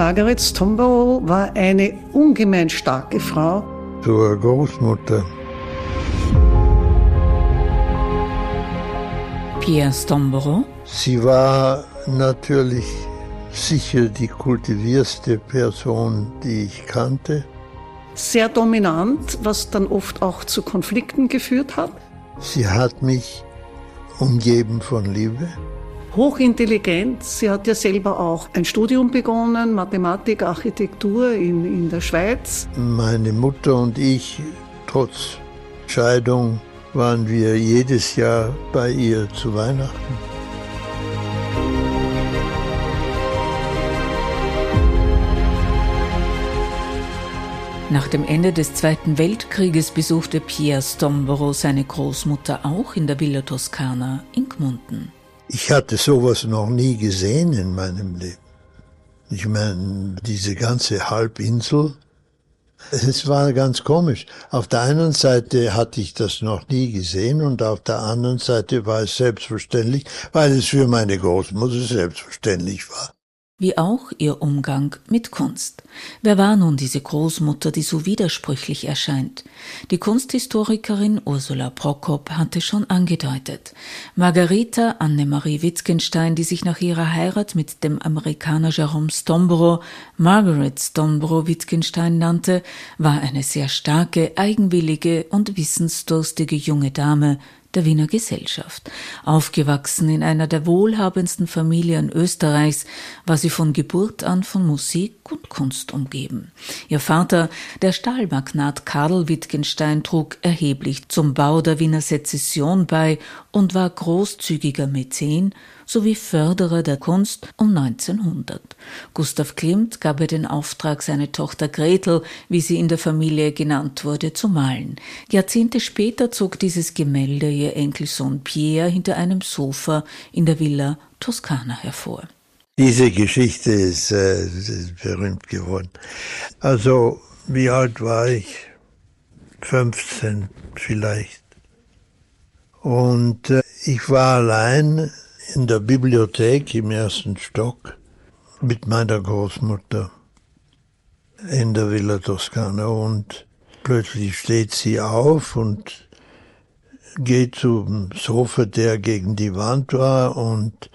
Margaret Stombo war eine ungemein starke Frau. Zur Großmutter. Pierre Stomboro. Sie war natürlich sicher die kultivierste Person, die ich kannte. Sehr dominant, was dann oft auch zu Konflikten geführt hat. Sie hat mich umgeben von Liebe hochintelligent. Sie hat ja selber auch ein Studium begonnen, Mathematik, Architektur in, in der Schweiz. Meine Mutter und ich, trotz Scheidung, waren wir jedes Jahr bei ihr zu Weihnachten. Nach dem Ende des Zweiten Weltkrieges besuchte Pierre Stomboro seine Großmutter auch in der Villa Toskana in Gmunden. Ich hatte sowas noch nie gesehen in meinem Leben. Ich meine, diese ganze Halbinsel, es war ganz komisch. Auf der einen Seite hatte ich das noch nie gesehen und auf der anderen Seite war es selbstverständlich, weil es für meine Großmutter selbstverständlich war wie auch ihr Umgang mit Kunst. Wer war nun diese Großmutter, die so widersprüchlich erscheint? Die Kunsthistorikerin Ursula Prokop hatte schon angedeutet. Margarita Annemarie Wittgenstein, die sich nach ihrer Heirat mit dem Amerikaner Jerome Stombro Margaret Stombro Wittgenstein nannte, war eine sehr starke, eigenwillige und wissensdurstige junge Dame, der Wiener Gesellschaft. Aufgewachsen in einer der wohlhabendsten Familien Österreichs, war sie von Geburt an von Musik und Kunst umgeben. Ihr Vater, der Stahlmagnat Karl Wittgenstein, trug erheblich zum Bau der Wiener Sezession bei und war großzügiger Mäzen sowie Förderer der Kunst um 1900. Gustav Klimt gab ihr den Auftrag, seine Tochter Gretel, wie sie in der Familie genannt wurde, zu malen. Jahrzehnte später zog dieses Gemälde ihr Enkelsohn Pierre hinter einem Sofa in der Villa Toskana hervor. Diese Geschichte ist, äh, ist berühmt geworden. Also, wie alt war ich? 15 vielleicht. Und äh, ich war allein in der Bibliothek im ersten Stock mit meiner Großmutter in der Villa Toscana und plötzlich steht sie auf und geht zum Sofa, der gegen die Wand war und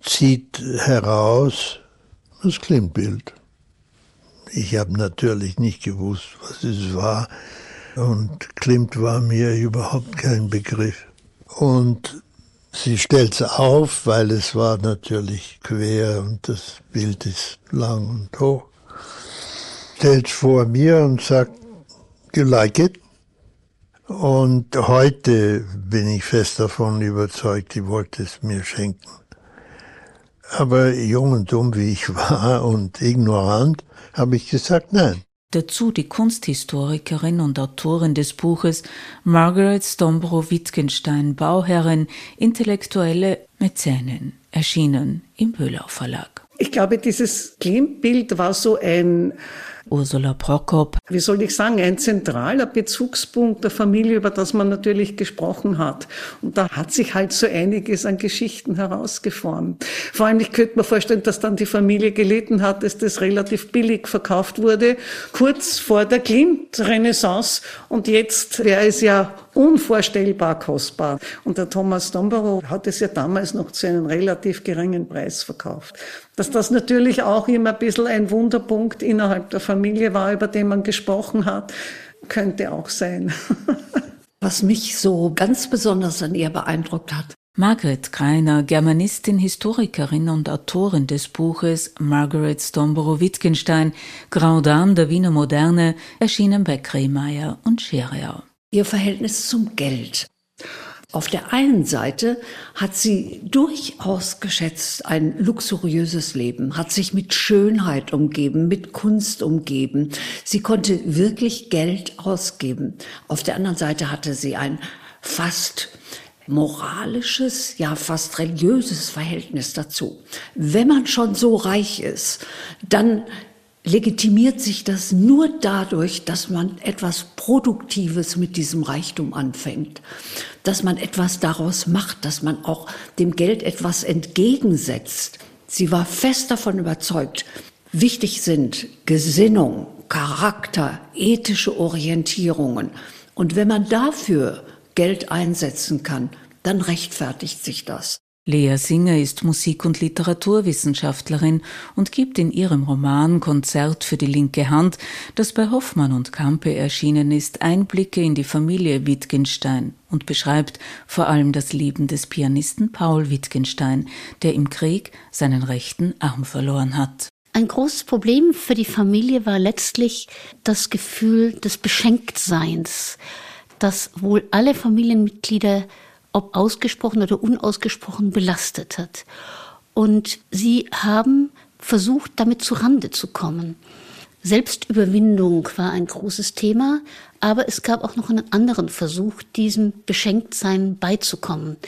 zieht heraus das Klingbild. Ich habe natürlich nicht gewusst, was es war und Klimt war mir überhaupt kein Begriff. Und Sie stellt es auf, weil es war natürlich quer und das Bild ist lang und hoch. Stellt vor mir und sagt, you like it? Und heute bin ich fest davon überzeugt, die wollte es mir schenken. Aber jung und dumm wie ich war und ignorant, habe ich gesagt, nein. Dazu die Kunsthistorikerin und Autorin des Buches Margaret Stombro Wittgenstein Bauherrin, intellektuelle Mäzenin, erschienen im Böhlau Verlag. Ich glaube, dieses Klimbild war so ein Ursula Prokop. Wie soll ich sagen, ein zentraler Bezugspunkt der Familie, über das man natürlich gesprochen hat. Und da hat sich halt so einiges an Geschichten herausgeformt. Vor allem, ich könnte mir vorstellen, dass dann die Familie gelitten hat, dass das relativ billig verkauft wurde, kurz vor der Klimt-Renaissance. Und jetzt wäre es ja unvorstellbar kostbar. Und der Thomas Domborow hat es ja damals noch zu einem relativ geringen Preis verkauft. Dass das natürlich auch immer ein bisschen ein Wunderpunkt innerhalb der Familie war, über den man gesprochen hat, könnte auch sein. Was mich so ganz besonders an ihr beeindruckt hat, Margaret Greiner, Germanistin, Historikerin und Autorin des Buches Margaret Stomborow-Wittgenstein, Grand Dame der Wiener Moderne, erschienen bei Kremeyer und Scheriau ihr Verhältnis zum Geld. Auf der einen Seite hat sie durchaus geschätzt ein luxuriöses Leben, hat sich mit Schönheit umgeben, mit Kunst umgeben. Sie konnte wirklich Geld ausgeben. Auf der anderen Seite hatte sie ein fast moralisches, ja fast religiöses Verhältnis dazu. Wenn man schon so reich ist, dann legitimiert sich das nur dadurch, dass man etwas Produktives mit diesem Reichtum anfängt, dass man etwas daraus macht, dass man auch dem Geld etwas entgegensetzt. Sie war fest davon überzeugt, Wichtig sind Gesinnung, Charakter, ethische Orientierungen. Und wenn man dafür Geld einsetzen kann, dann rechtfertigt sich das. Lea Singer ist Musik- und Literaturwissenschaftlerin und gibt in ihrem Roman Konzert für die linke Hand, das bei Hoffmann und Campe erschienen ist, Einblicke in die Familie Wittgenstein und beschreibt vor allem das Leben des Pianisten Paul Wittgenstein, der im Krieg seinen rechten Arm verloren hat. Ein großes Problem für die Familie war letztlich das Gefühl des Beschenktseins, das wohl alle Familienmitglieder ob ausgesprochen oder unausgesprochen belastet hat. Und sie haben versucht, damit zu Rande zu kommen. Selbstüberwindung war ein großes Thema, aber es gab auch noch einen anderen Versuch, diesem Beschenktsein beizukommen.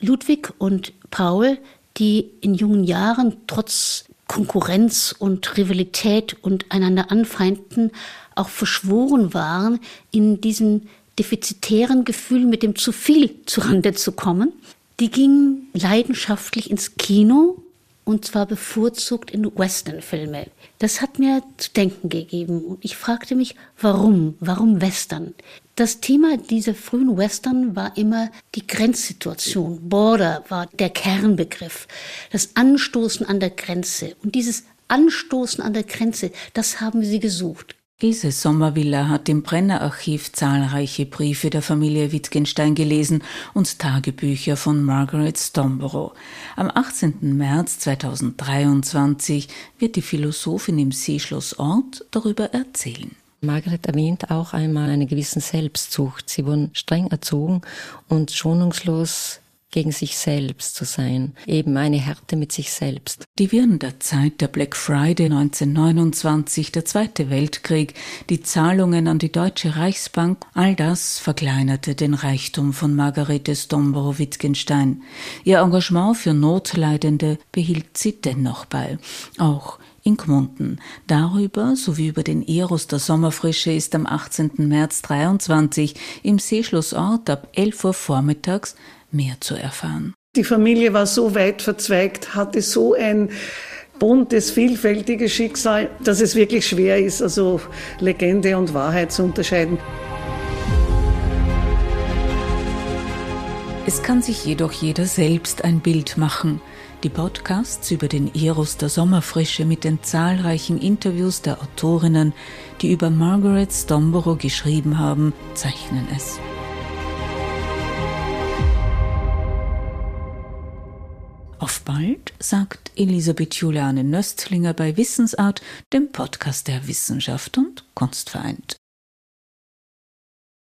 Ludwig und Paul, die in jungen Jahren trotz Konkurrenz und Rivalität und einander anfeinden, auch verschworen waren, in diesem defizitären Gefühl, mit dem zu viel zurande zu kommen. Die gingen leidenschaftlich ins Kino und zwar bevorzugt in Westernfilme. Das hat mir zu denken gegeben und ich fragte mich, warum? Warum Western? Das Thema dieser frühen Western war immer die Grenzsituation. Border war der Kernbegriff. Das Anstoßen an der Grenze. Und dieses Anstoßen an der Grenze, das haben sie gesucht. Ilse Sommervilla hat im Brenner-Archiv zahlreiche Briefe der Familie Wittgenstein gelesen und Tagebücher von Margaret Stomborough. Am 18. März 2023 wird die Philosophin im Seeschlossort darüber erzählen. Margaret erwähnt auch einmal eine gewisse Selbstzucht. Sie wurden streng erzogen und schonungslos gegen sich selbst zu sein, eben eine Härte mit sich selbst. Die Wirren der Zeit, der Black Friday 1929, der Zweite Weltkrieg, die Zahlungen an die Deutsche Reichsbank, all das verkleinerte den Reichtum von Margarete Stomborow-Wittgenstein. Ihr Engagement für Notleidende behielt sie dennoch bei, auch in Gmunden. Darüber sowie über den Eros der Sommerfrische ist am 18. März 23 im Seeschlossort ab 11 Uhr vormittags mehr zu erfahren. Die Familie war so weit verzweigt, hatte so ein buntes, vielfältiges Schicksal, dass es wirklich schwer ist, also Legende und Wahrheit zu unterscheiden. Es kann sich jedoch jeder selbst ein Bild machen. Die Podcasts über den Eros der Sommerfrische mit den zahlreichen Interviews der Autorinnen, die über Margaret Stomborough geschrieben haben, zeichnen es. Auf bald, sagt Elisabeth Juliane Nöstlinger bei Wissensart, dem Podcast der Wissenschaft und Kunst vereint.